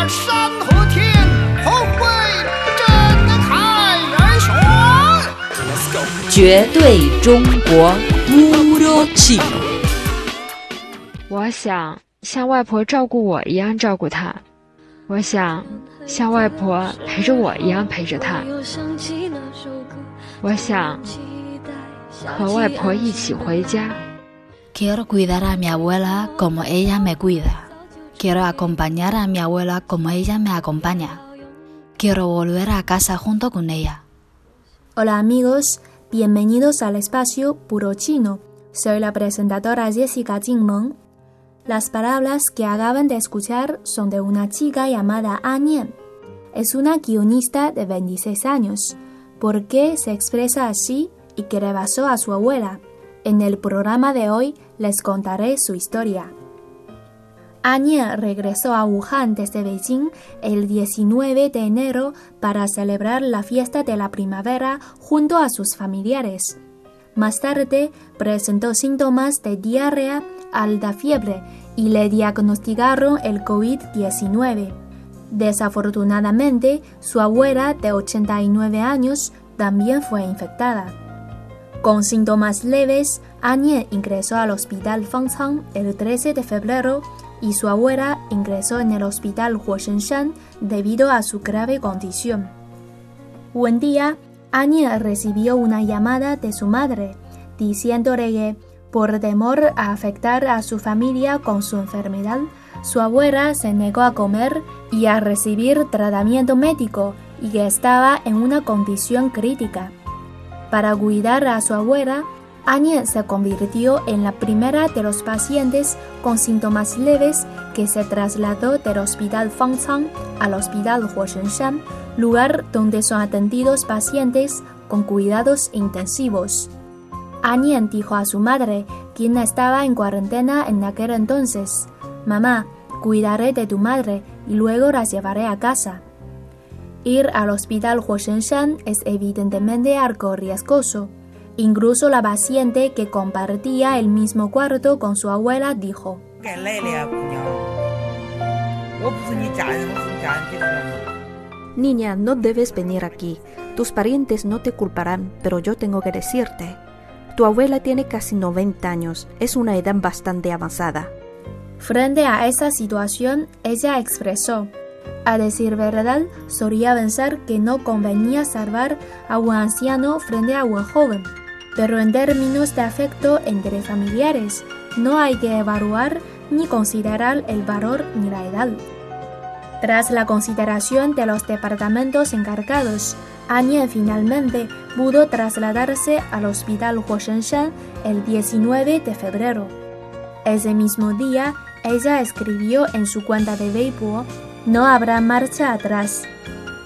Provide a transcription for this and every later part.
把山和天同为真开元选。绝对中国。我想像外婆照顾我一样照顾她，我想像外婆陪着我一样陪着她，我想和外婆一起回家。Quiero cuidar a mi abuela como ella me cuida. Quiero acompañar a mi abuela como ella me acompaña. Quiero volver a casa junto con ella. Hola amigos, bienvenidos al espacio Puro Chino. Soy la presentadora Jessica Jingmeng. Las palabras que acaban de escuchar son de una chica llamada Anien. Es una guionista de 26 años. ¿Por qué se expresa así y que rebasó a su abuela? En el programa de hoy les contaré su historia. Anya regresó a Wuhan desde Beijing el 19 de enero para celebrar la fiesta de la primavera junto a sus familiares. Más tarde presentó síntomas de diarrea, alta fiebre y le diagnosticaron el COVID-19. Desafortunadamente, su abuela de 89 años también fue infectada. Con síntomas leves, Anya ingresó al hospital Fangchang el 13 de febrero y su abuela ingresó en el hospital Huoshenshan debido a su grave condición. Un día, Anya recibió una llamada de su madre diciéndole que, por temor a afectar a su familia con su enfermedad, su abuela se negó a comer y a recibir tratamiento médico y que estaba en una condición crítica. Para cuidar a su abuela, Anya se convirtió en la primera de los pacientes con síntomas leves que se trasladó del hospital Fangchang al hospital Huoshenshan, lugar donde son atendidos pacientes con cuidados intensivos. Anya dijo a su madre, quien estaba en cuarentena en aquel entonces, Mamá, cuidaré de tu madre y luego la llevaré a casa. Ir al hospital Huoshenshan es evidentemente algo riesgoso. Incluso la paciente que compartía el mismo cuarto con su abuela dijo, Niña, no debes venir aquí. Tus parientes no te culparán, pero yo tengo que decirte. Tu abuela tiene casi 90 años, es una edad bastante avanzada. Frente a esa situación, ella expresó, a decir verdad, solía pensar que no convenía salvar a un anciano frente a un joven, pero en términos de afecto entre familiares, no hay que evaluar ni considerar el valor ni la edad. Tras la consideración de los departamentos encargados, Anya finalmente pudo trasladarse al hospital Huoshenshan el 19 de febrero. Ese mismo día, ella escribió en su cuenta de Weibo, no habrá marcha atrás.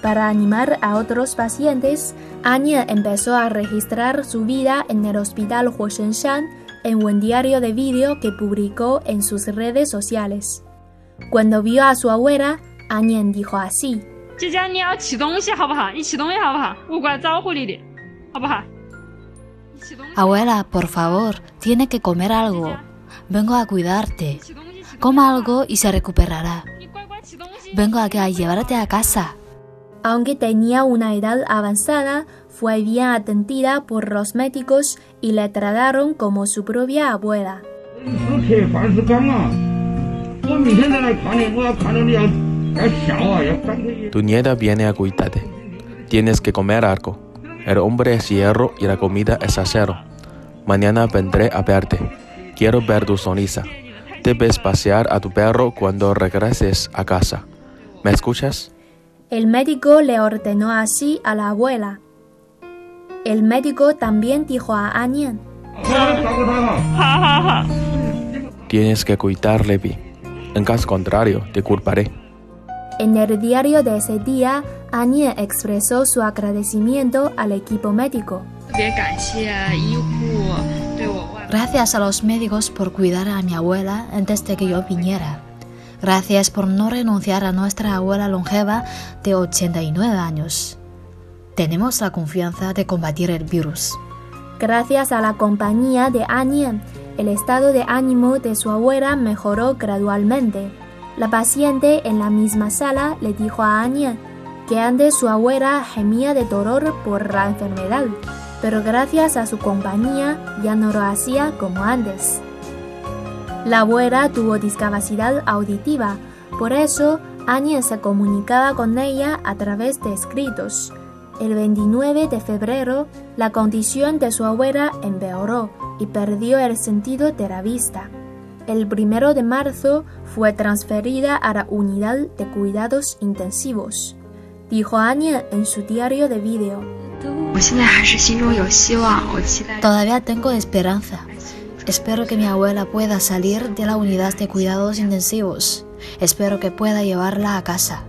Para animar a otros pacientes, Anya empezó a registrar su vida en el hospital Huoshensan en un diario de vídeo que publicó en sus redes sociales. Cuando vio a su abuela, Anya dijo así: Abuela, por favor, tiene que comer algo. Vengo a cuidarte. Coma algo y se recuperará. Vengo aquí a llevarte a casa. Aunque tenía una edad avanzada, fue bien atendida por los médicos y la trataron como su propia abuela. Tu nieta viene a cuidarte. Tienes que comer algo. El hombre es hierro y la comida es acero. Mañana vendré a verte. Quiero ver tu sonrisa. Debes pasear a tu perro cuando regreses a casa. ¿Me escuchas? El médico le ordenó así a la abuela. El médico también dijo a Anian. Tienes que cuidarle, Vi. En caso contrario, te culparé. En el diario de ese día, Anian expresó su agradecimiento al equipo médico. Gracias a los médicos por cuidar a mi abuela antes de que yo viniera. Gracias por no renunciar a nuestra abuela longeva de 89 años. Tenemos la confianza de combatir el virus. Gracias a la compañía de Anya, el estado de ánimo de su abuela mejoró gradualmente. La paciente en la misma sala le dijo a Anya que antes su abuela gemía de dolor por la enfermedad, pero gracias a su compañía ya no lo hacía como antes. La abuela tuvo discapacidad auditiva, por eso Anya se comunicaba con ella a través de escritos. El 29 de febrero, la condición de su abuela empeoró y perdió el sentido de la vista. El 1 de marzo fue transferida a la unidad de cuidados intensivos, dijo Anya en su diario de vídeo. Todavía tengo esperanza. Espero que mi abuela pueda salir de la unidad de cuidados intensivos. Espero que pueda llevarla a casa.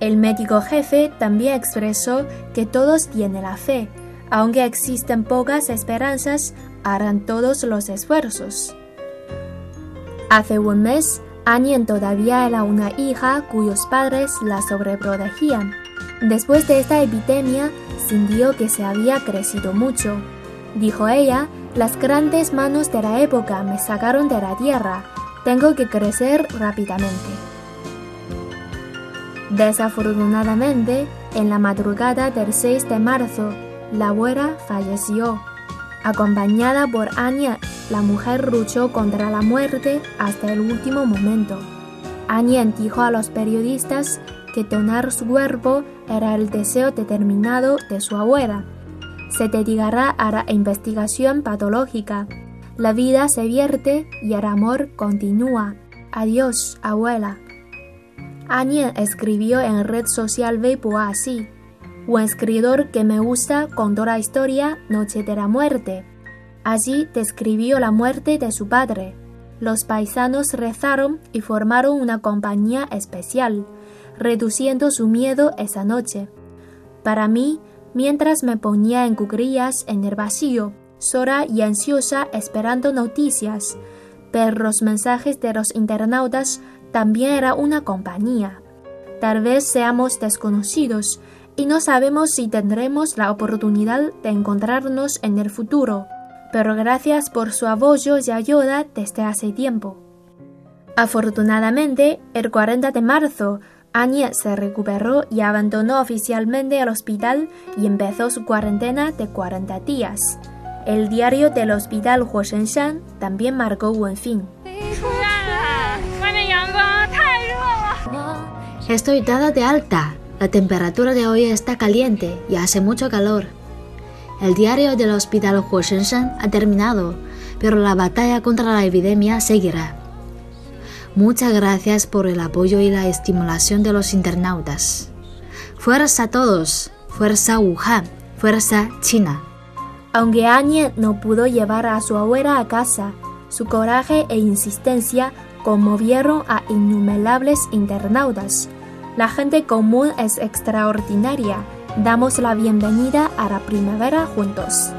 El médico jefe también expresó que todos tienen la fe. Aunque existen pocas esperanzas, harán todos los esfuerzos. Hace un mes, Anien todavía era una hija cuyos padres la sobreprotegían. Después de esta epidemia, sintió que se había crecido mucho. Dijo ella, las grandes manos de la época me sacaron de la tierra. Tengo que crecer rápidamente. Desafortunadamente, en la madrugada del 6 de marzo, la abuela falleció. Acompañada por Anya, la mujer luchó contra la muerte hasta el último momento. Anya dijo a los periodistas que donar su cuerpo era el deseo determinado de su abuela. Se dedicará a la investigación patológica. La vida se vierte y el amor continúa. Adiós, abuela. Anya escribió en red social Weibo así. Un escritor que me gusta contó la historia Noche de la Muerte. Allí describió la muerte de su padre. Los paisanos rezaron y formaron una compañía especial, reduciendo su miedo esa noche. Para mí, mientras me ponía en cuclillas en el vacío, sola y ansiosa esperando noticias, ver los mensajes de los internautas también era una compañía. Tal vez seamos desconocidos y no sabemos si tendremos la oportunidad de encontrarnos en el futuro, pero gracias por su apoyo y ayuda desde hace tiempo. Afortunadamente, el 40 de marzo, Anya se recuperó y abandonó oficialmente el hospital y empezó su cuarentena de 40 días. El diario del hospital Huoshenshan también marcó buen fin. Estoy dada de alta. La temperatura de hoy está caliente y hace mucho calor. El diario del hospital Huoshenshan ha terminado, pero la batalla contra la epidemia seguirá. Muchas gracias por el apoyo y la estimulación de los internautas. Fuerza a todos, fuerza Wuhan, fuerza China. Aunque Anya no pudo llevar a su abuela a casa, su coraje e insistencia conmovieron a innumerables internautas. La gente común es extraordinaria. Damos la bienvenida a la primavera juntos.